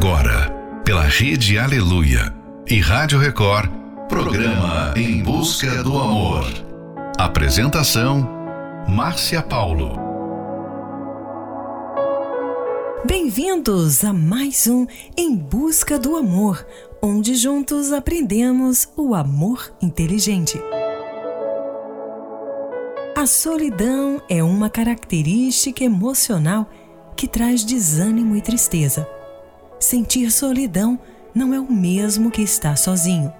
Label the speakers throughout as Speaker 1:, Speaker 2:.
Speaker 1: Agora, pela Rede Aleluia e Rádio Record, programa Em Busca do Amor. Apresentação: Márcia Paulo.
Speaker 2: Bem-vindos a mais um Em Busca do Amor, onde juntos aprendemos o amor inteligente. A solidão é uma característica emocional que traz desânimo e tristeza. Sentir solidão não é o mesmo que estar sozinho.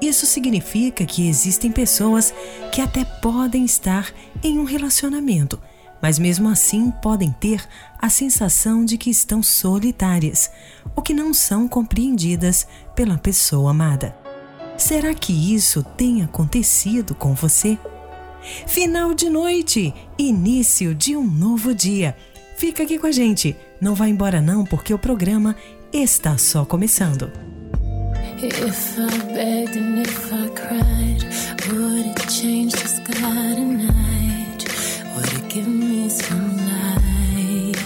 Speaker 2: Isso significa que existem pessoas que até podem estar em um relacionamento, mas mesmo assim podem ter a sensação de que estão solitárias, ou que não são compreendidas pela pessoa amada. Será que isso tem acontecido com você? Final de noite, início de um novo dia. Fica aqui com a gente. Não vá embora não, porque o programa está só começando. If I begged and if I cried, would it change the sky tonight? Would it give me some light?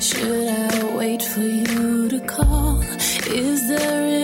Speaker 2: Should I wait for you to call? Is there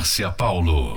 Speaker 1: Márcia Paulo.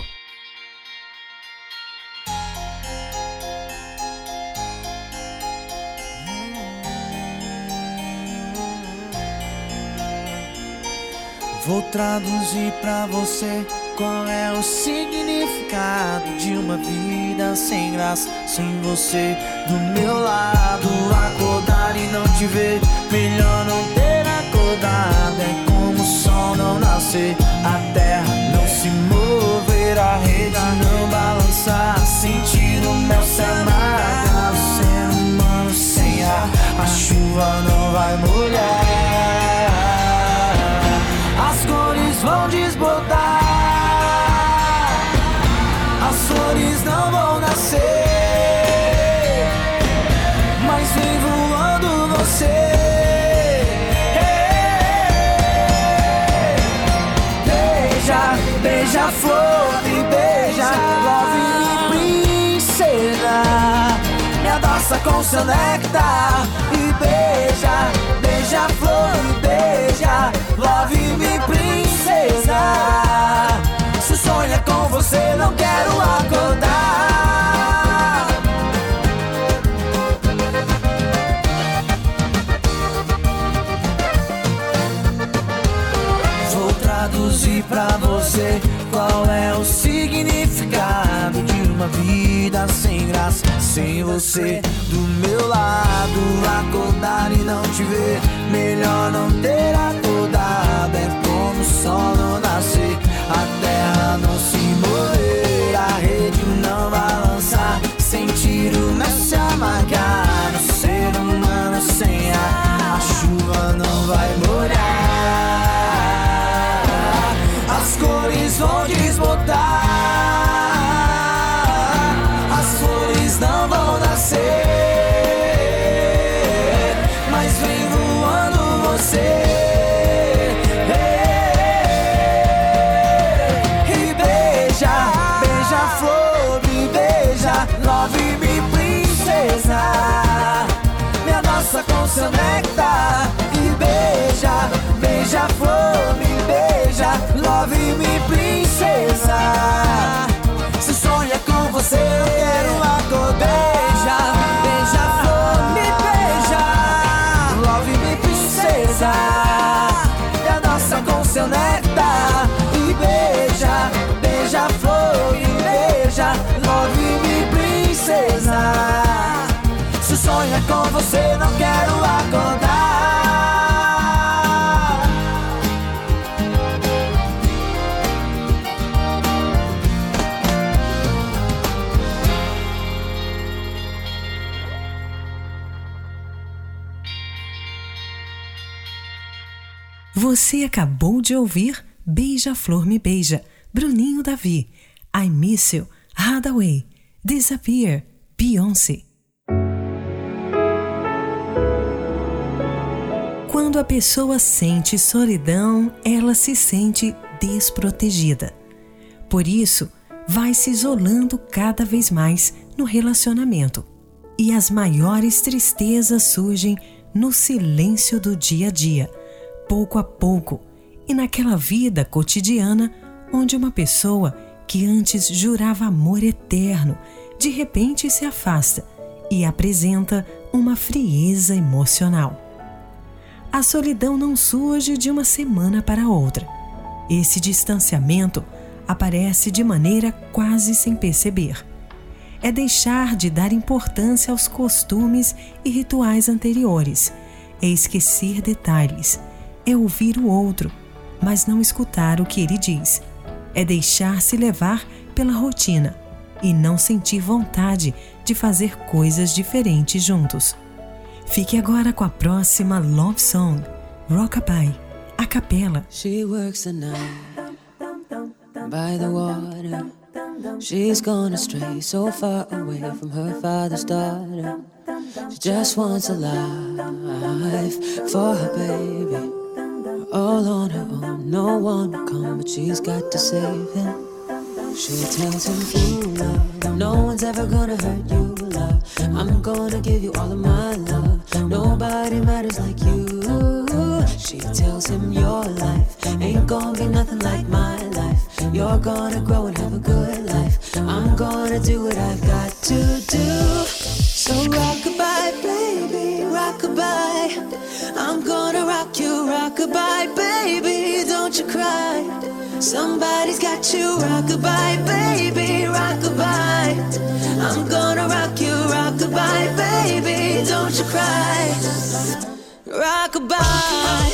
Speaker 3: Vou traduzir pra você qual é o significado de uma vida sem graça, sem você do meu lado. Acordar e não te ver, melhor não ter acordado. É como o sol não nascer, a terra se mover, a rede não balançar. Sentir o mel se amargar. O ser humano sem ar, a chuva não vai molhar. Beija flor, me beija, love me princesa. Me abraça com seu néctar e beija, beija flor, me beija, love me princesa. Se sonha com você, não quero acordar. Uma vida sem graça? Sem você do meu lado, acordar e não te ver. Melhor não ter acordado. É como o sol não nascer, a terra não se mover, a rede não balançar. Sentir o mel se amargar. No ser humano sem ar, a chuva não vai molhar. As cores vão desmontar
Speaker 4: Você
Speaker 5: acabou de ouvir Beija-Flor Me Beija, Bruninho Davi, I Miss You, Hadaway, Disappear, Beyoncé. Quando a pessoa sente solidão, ela se sente desprotegida. Por isso, vai se isolando cada vez mais no relacionamento. E as maiores tristezas surgem no silêncio do dia a dia, pouco a pouco, e naquela vida cotidiana onde uma pessoa que antes jurava amor eterno, de repente se afasta e apresenta uma frieza emocional. A solidão não surge de uma semana para outra. Esse distanciamento aparece de maneira quase sem perceber. É deixar de dar importância aos costumes e rituais anteriores, é esquecer detalhes, é ouvir o outro, mas não escutar o que ele diz. É deixar-se levar pela rotina e não sentir vontade de fazer coisas diferentes juntos. Fique agora com a próxima Love Song, Rockabye, a capela.
Speaker 4: She works night by the water. She's gone astray, so far away from her father's daughter. She just wants a life for her baby. All on her own, no one will come, but she's got to save him. She tells him, "You love, no one's ever gonna hurt you, love. I'm gonna give you all of my love. Nobody matters like you. She tells him your life ain't gonna be nothing like my life. You're gonna grow and have a good life. I'm gonna do what I've got to do. So rock rockabye, baby, rockabye. I'm gonna rock you, rockabye, baby. Don't you cry. Somebody's got you, rockabye, baby, rockabye. I'm gonna rock you, rockabye, baby. Don't you cry. Rockabye.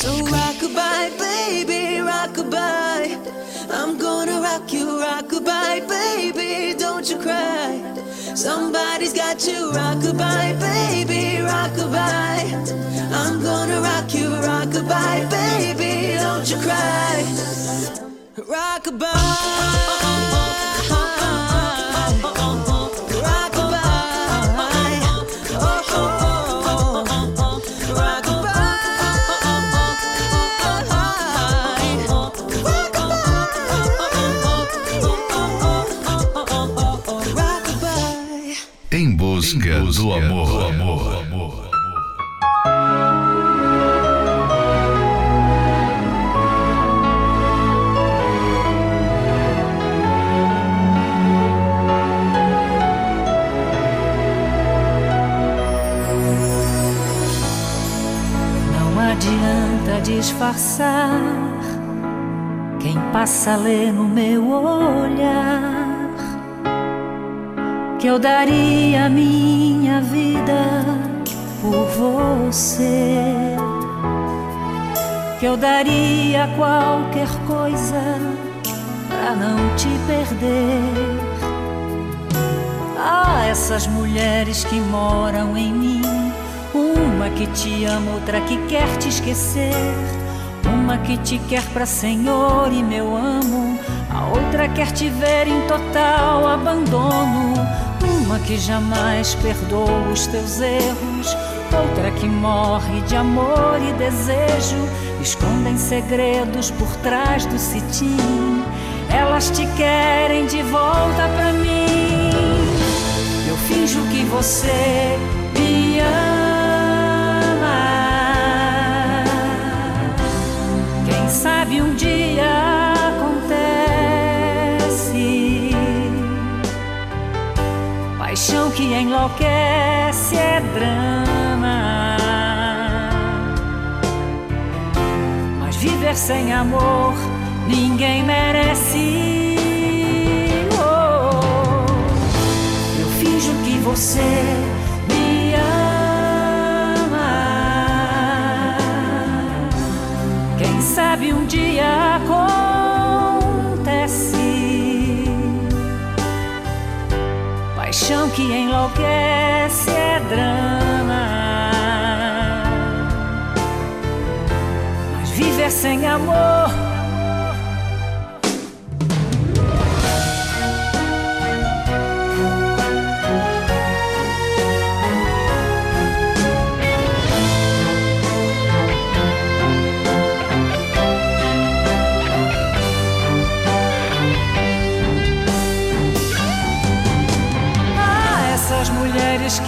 Speaker 4: So rockabye, baby, rockabye. I'm gonna rock you, rockabye, baby. Don't you cry. Somebody's got you, rockabye, baby, rockabye. I'm gonna rock you, rockabye, baby. Don't you cry. Rockabye.
Speaker 1: Busca do amor. Do amor.
Speaker 6: Não adianta disfarçar. Quem passa lê no meu olhar que eu daria minha vida por você, que eu daria qualquer coisa pra não te perder. Ah, essas mulheres que moram em mim, uma que te ama, outra que quer te esquecer. Uma que te quer pra Senhor e meu amo, a outra quer te ver em total abandono. Uma que jamais perdoa os teus erros, outra que morre de amor e desejo. Escondem segredos por trás do cetim, elas te querem de volta pra mim. Eu finjo que você me ama. Quem sabe um dia Paixão que enlouquece é drama. Mas viver sem amor ninguém merece. Oh, eu finjo que você me ama. Quem sabe um dia Paixão que enlouquece é drama. Mas viver sem amor.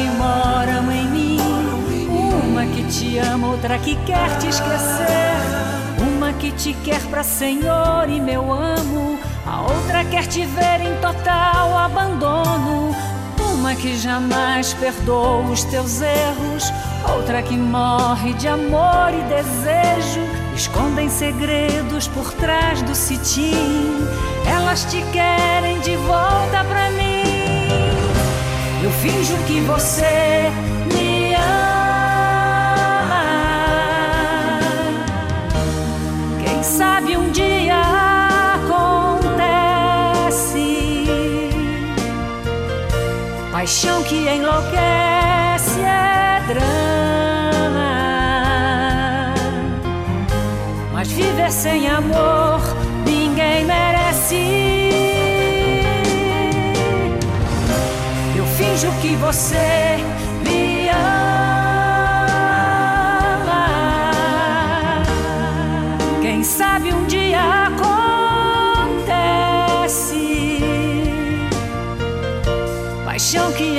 Speaker 6: Que moram em mim. Uma que te ama, outra que quer te esquecer. Uma que te quer pra Senhor e meu amo. A outra quer te ver em total abandono. Uma que jamais perdoa os teus erros. Outra que morre de amor e desejo. Escondem segredos por trás do cetim. Elas te querem de volta pra mim. Eu finjo que você me ama. Quem sabe um dia acontece. Paixão que enlouquece é drama. Mas viver sem amor ninguém merece. Finjo que você me ama. Quem sabe um dia acontece. Paixão que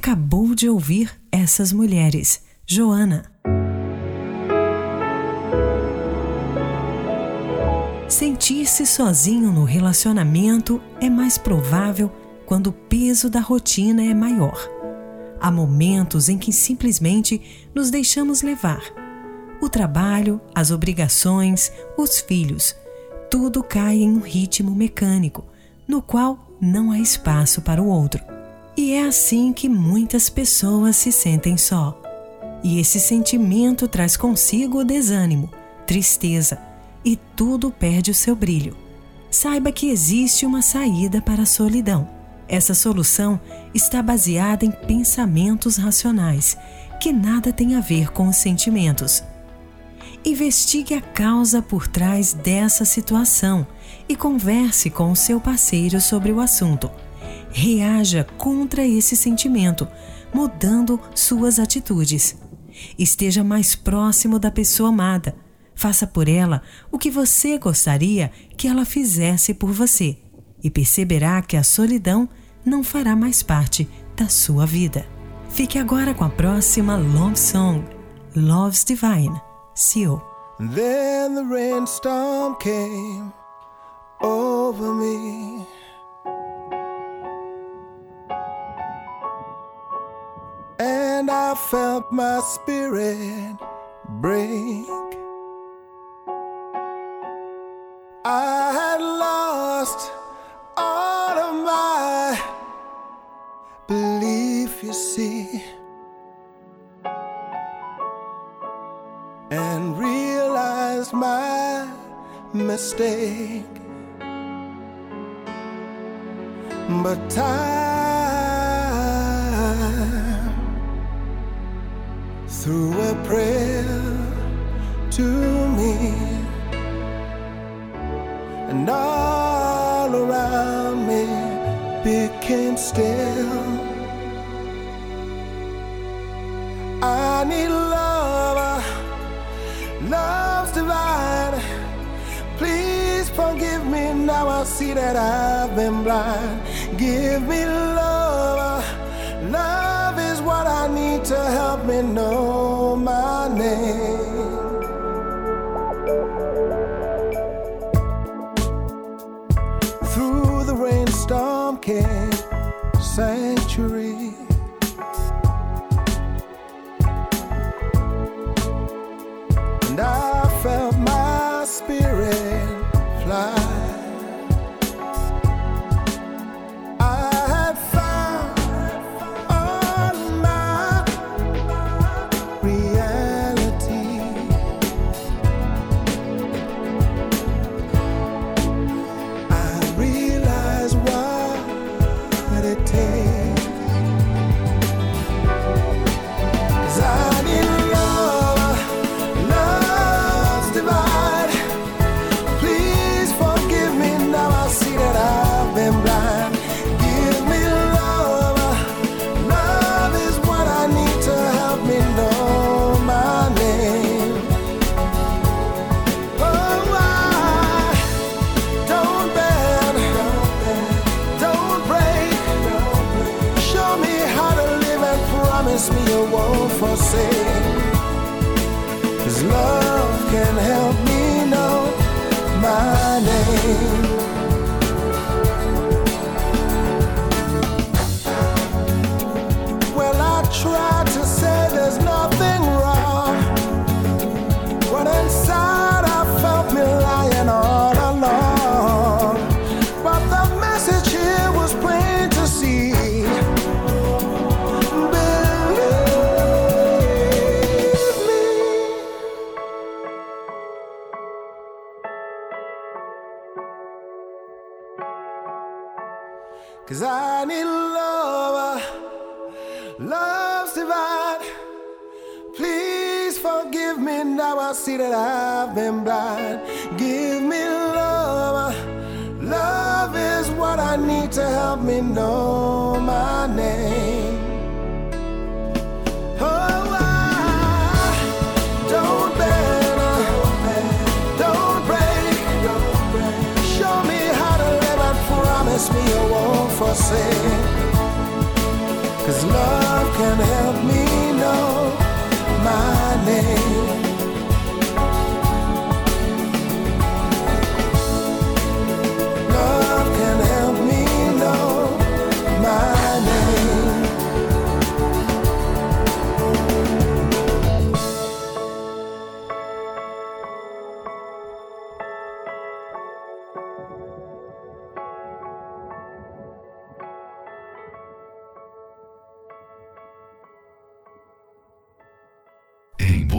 Speaker 5: acabou de ouvir essas mulheres. Joana. Sentir-se sozinho no relacionamento é mais provável quando o peso da rotina é maior. Há momentos em que simplesmente nos deixamos levar. O trabalho, as obrigações, os filhos, tudo cai em um ritmo mecânico, no qual não há espaço para o outro. E é assim que muitas pessoas se sentem só. E esse sentimento traz consigo o desânimo, tristeza e tudo perde o seu brilho. Saiba que existe uma saída para a solidão. Essa solução está baseada em pensamentos racionais, que nada tem a ver com os sentimentos. Investigue a causa por trás dessa situação e converse com o seu parceiro sobre o assunto reaja contra esse sentimento, mudando suas atitudes. Esteja mais próximo da pessoa amada. Faça por ela o que você gostaria que ela fizesse por você e perceberá que a solidão não fará mais parte da sua vida. Fique agora com a próxima Love Song, Love's Divine, Seal.
Speaker 7: Then the rainstorm came over me. and I felt my spirit break. I had lost all of my belief, you see, and realized my mistake. But time through a prayer to me. And all around me became still. I need love love's divine. Please forgive me now I see that I've been blind. Give me love love. I need to help me know my name.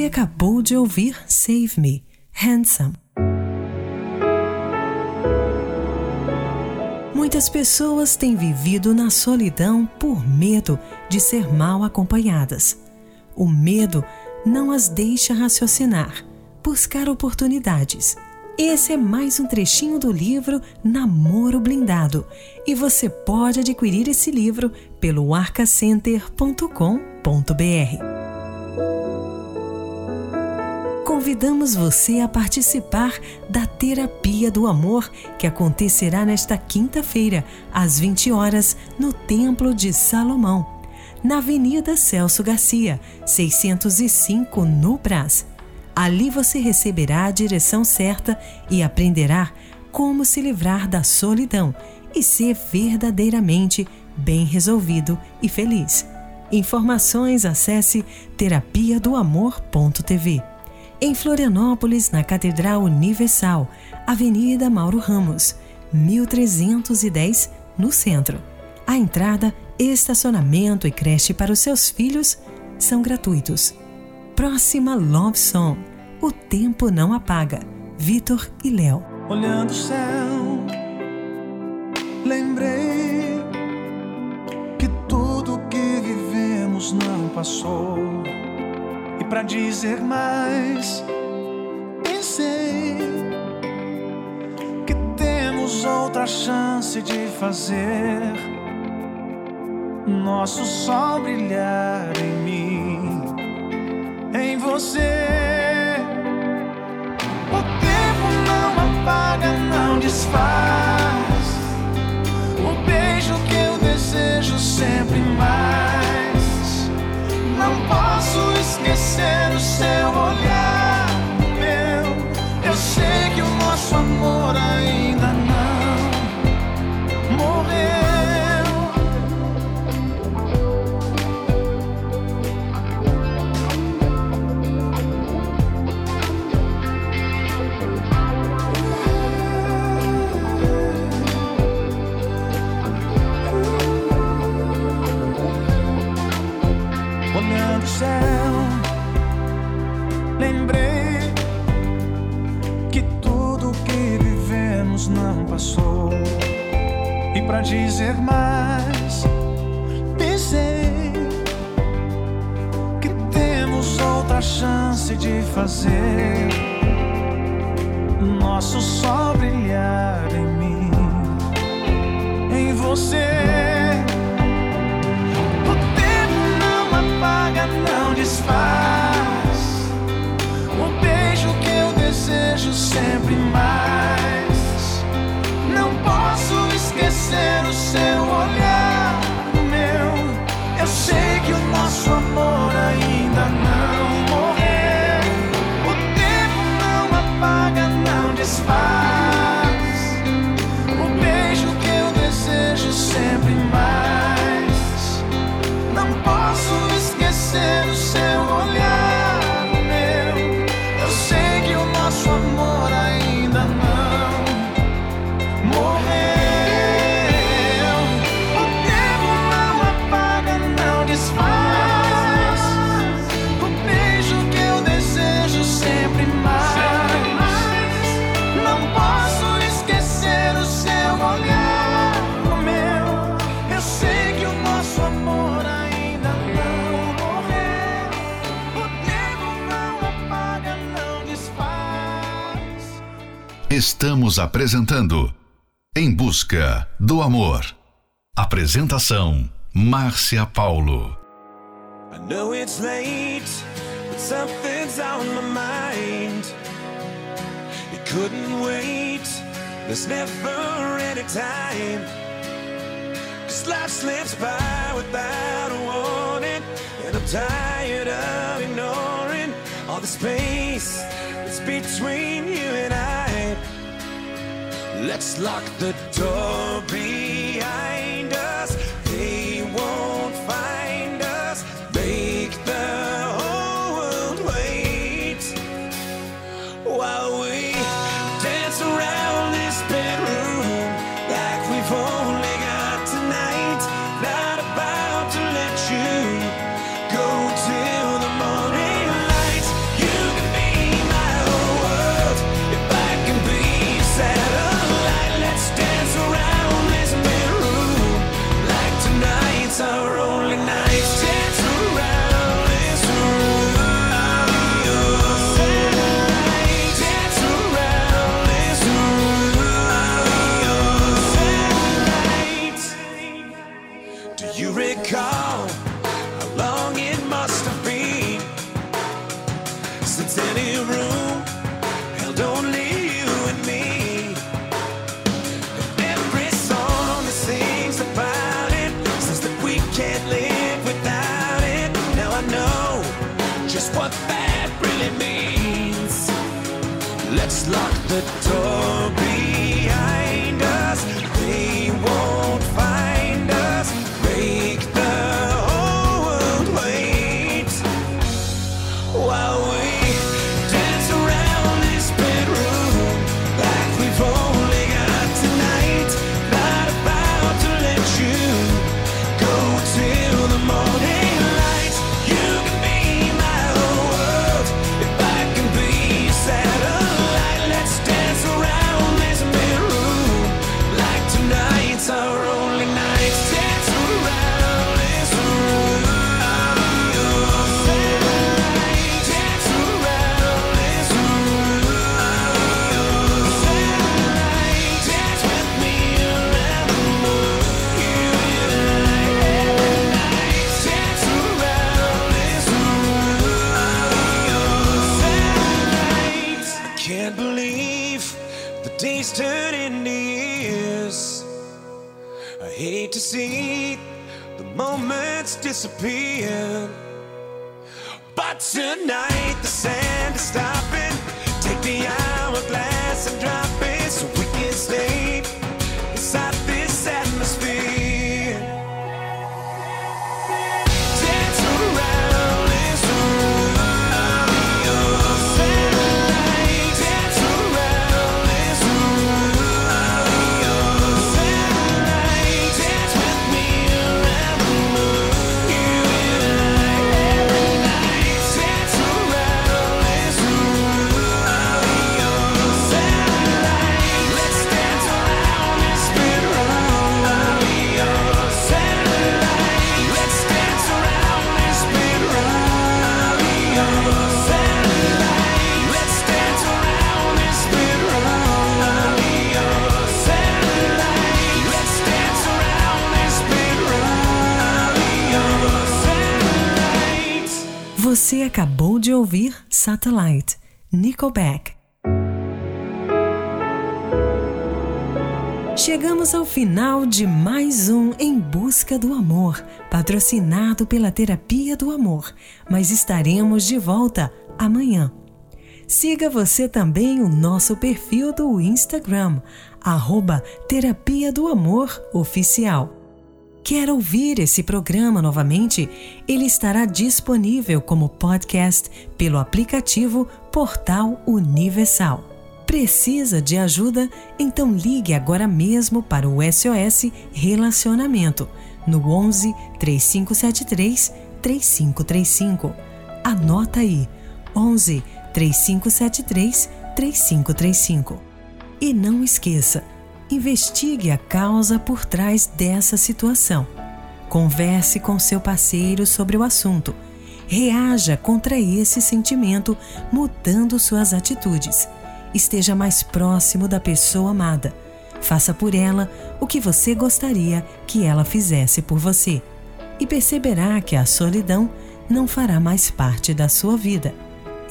Speaker 5: Você acabou de ouvir Save Me, Handsome. Muitas pessoas têm vivido na solidão por medo de ser mal acompanhadas. O medo não as deixa raciocinar, buscar oportunidades. Esse é mais um trechinho do livro Namoro Blindado e você pode adquirir esse livro pelo arcacenter.com.br. Convidamos você a participar da Terapia do Amor, que acontecerá nesta quinta-feira, às 20 horas, no Templo de Salomão, na Avenida Celso Garcia, 605, no Brás. Ali você receberá a direção certa e aprenderá como se livrar da solidão e ser verdadeiramente bem resolvido e feliz. Informações acesse terapia do amor.tv. Em Florianópolis, na Catedral Universal, Avenida Mauro Ramos, 1310, no centro. A entrada, estacionamento e creche para os seus filhos são gratuitos. Próxima Love Song. O tempo não apaga. Vitor e Léo.
Speaker 8: olhando o céu, lembrei que tudo que vivemos não passou. Pra dizer mais, pensei que temos outra chance de fazer nosso sol brilhar em mim, em você. O tempo não apaga, não desfaz. O beijo que eu desejo sempre mais. Não posso esquecer o seu olhar, meu. Eu sei que o nosso amor ainda olhando o céu, lembrei que tudo que vivemos não passou. E para dizer mais, pensei que temos outra chance de fazer nosso sol brilhar em mim, em você. O beijo que eu desejo sempre mais. Não posso esquecer o seu
Speaker 1: Estamos apresentando Em Busca do Amor. Apresentação Márcia Paulo.
Speaker 3: I know it's late, but something's on my mind. It couldn't wait. There's never any time. Cause life slips by without a warning. And I'm tired of ignoring all the space that's between you and I. Let's lock the door locked the
Speaker 5: recipe acabou de ouvir Satellite, Nickelback. Chegamos ao final de mais um Em Busca do Amor, patrocinado pela Terapia do Amor, mas estaremos de volta amanhã. Siga você também o nosso perfil do Instagram, arroba Terapia do Amor Oficial. Quer ouvir esse programa novamente? Ele estará disponível como podcast pelo aplicativo Portal Universal. Precisa de ajuda? Então ligue agora mesmo para o SOS Relacionamento no 11 3573 3535. Anota aí: 11 3573 3535. E não esqueça, investigue a causa por trás dessa situação. Converse com seu parceiro sobre o assunto. Reaja contra esse sentimento, mudando suas atitudes. Esteja mais próximo da pessoa amada. Faça por ela o que você gostaria que ela fizesse por você. E perceberá que a solidão não fará mais parte da sua vida.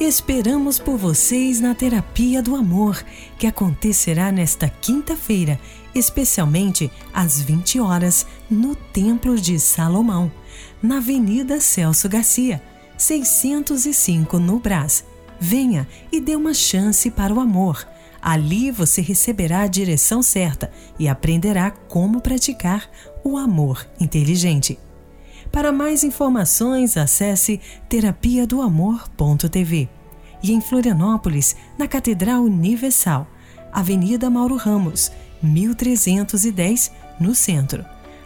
Speaker 5: Esperamos por vocês na Terapia do Amor, que acontecerá nesta quinta-feira, especialmente às 20 horas, no Templo de Salomão, na Avenida Celso Garcia, 605 no Brás. Venha e dê uma chance para o amor. Ali você receberá a direção certa e aprenderá como praticar o amor inteligente. Para mais informações, acesse terapia do amor.tv. E em Florianópolis, na Catedral Universal, Avenida Mauro Ramos, 1310, no centro.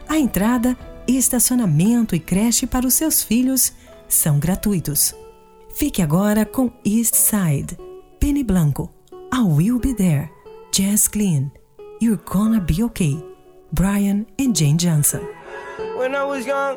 Speaker 5: A entrada, estacionamento e creche para os seus filhos são gratuitos. Fique agora com East Side, Penny Blanco, I Will Be There, Jazz Clean, You're Gonna Be Okay, Brian and Jane Johnson.
Speaker 9: When I was young,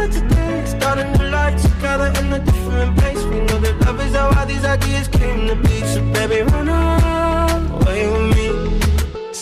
Speaker 9: started today. Start a new life together in a different place. We know that love is how all these ideas came to be. So baby, run away with me.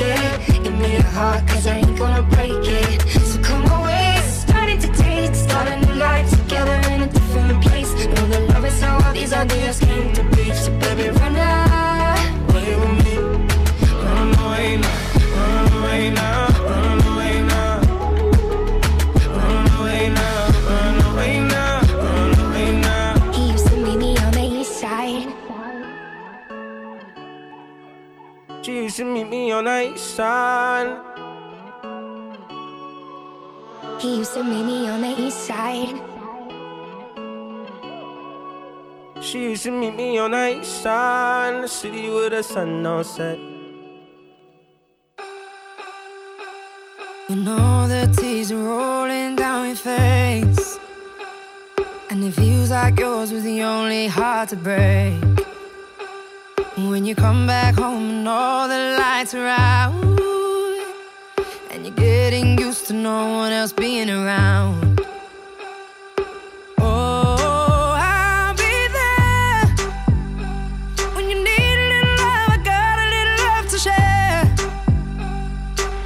Speaker 10: It. Give me a heart, cause I ain't gonna break it. So come away, starting to date, start a new life together in a different place. Know that love is how all these ideas came to be. So baby, run away to meet me on. He used to meet me on the east side.
Speaker 9: She used to meet me on the east side, the city with the sun all set.
Speaker 11: When all the tears are rolling down your face, and it feels like yours was the only heart to break. When you come back home and all the lights are out And you're getting used to no one else being around.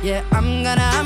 Speaker 11: Yeah, I'm gonna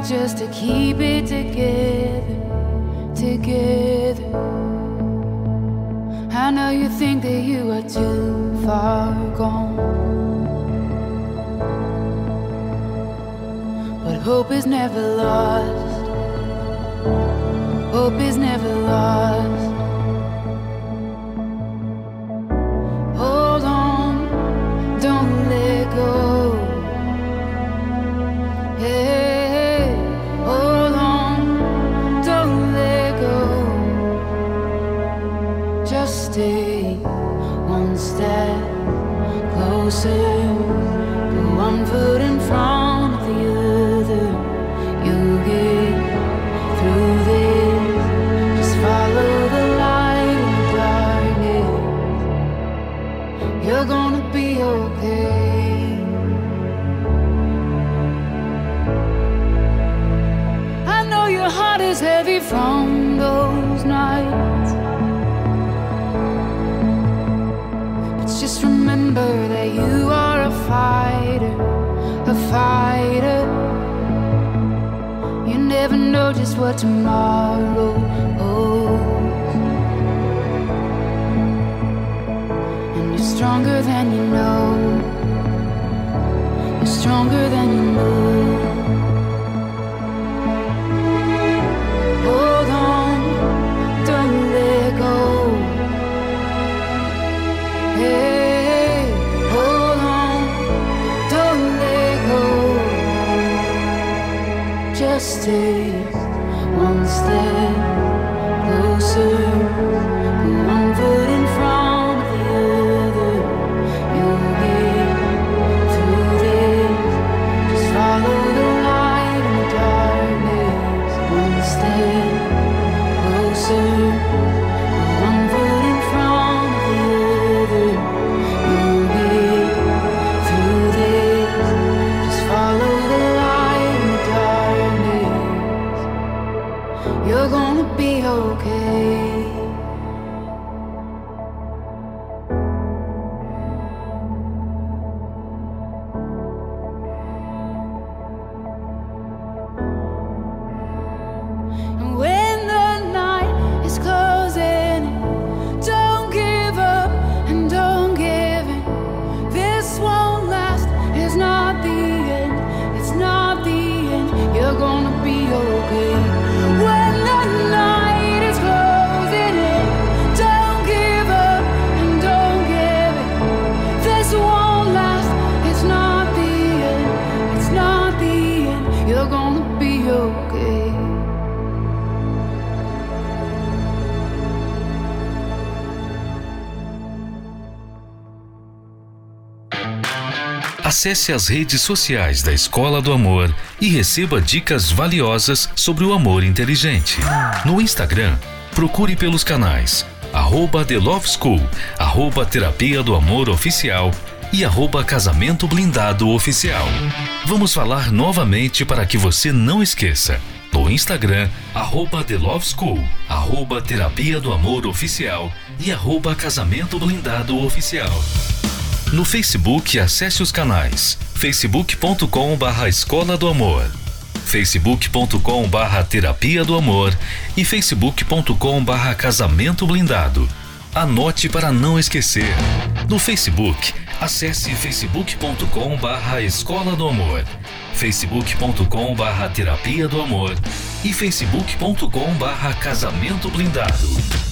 Speaker 2: just to keep it together, together. I know you think that you are too far gone. But hope is never lost. Hope is never lost. knows what tomorrow holds. And you're stronger than you know. You're stronger than you know. Hold on, don't let go. Hey. stay
Speaker 12: Acesse as redes sociais da Escola do Amor e receba dicas valiosas sobre o amor inteligente. No Instagram, procure pelos canais arroba The Love School, arroba Terapia do Amor Oficial e arroba Casamento Blindado Oficial. Vamos falar novamente para que você não esqueça. No Instagram, arroba The Love School, arroba Terapia do Amor Oficial e arroba Casamento Blindado Oficial. No Facebook, acesse os canais facebook.com barra Escola do Amor, facebook.com barra Terapia do Amor e facebook.com barra Casamento Blindado. Anote para não esquecer. No Facebook, acesse facebook.com barra Escola do Amor, facebook.com barra Terapia do Amor e facebook.com barra Casamento Blindado.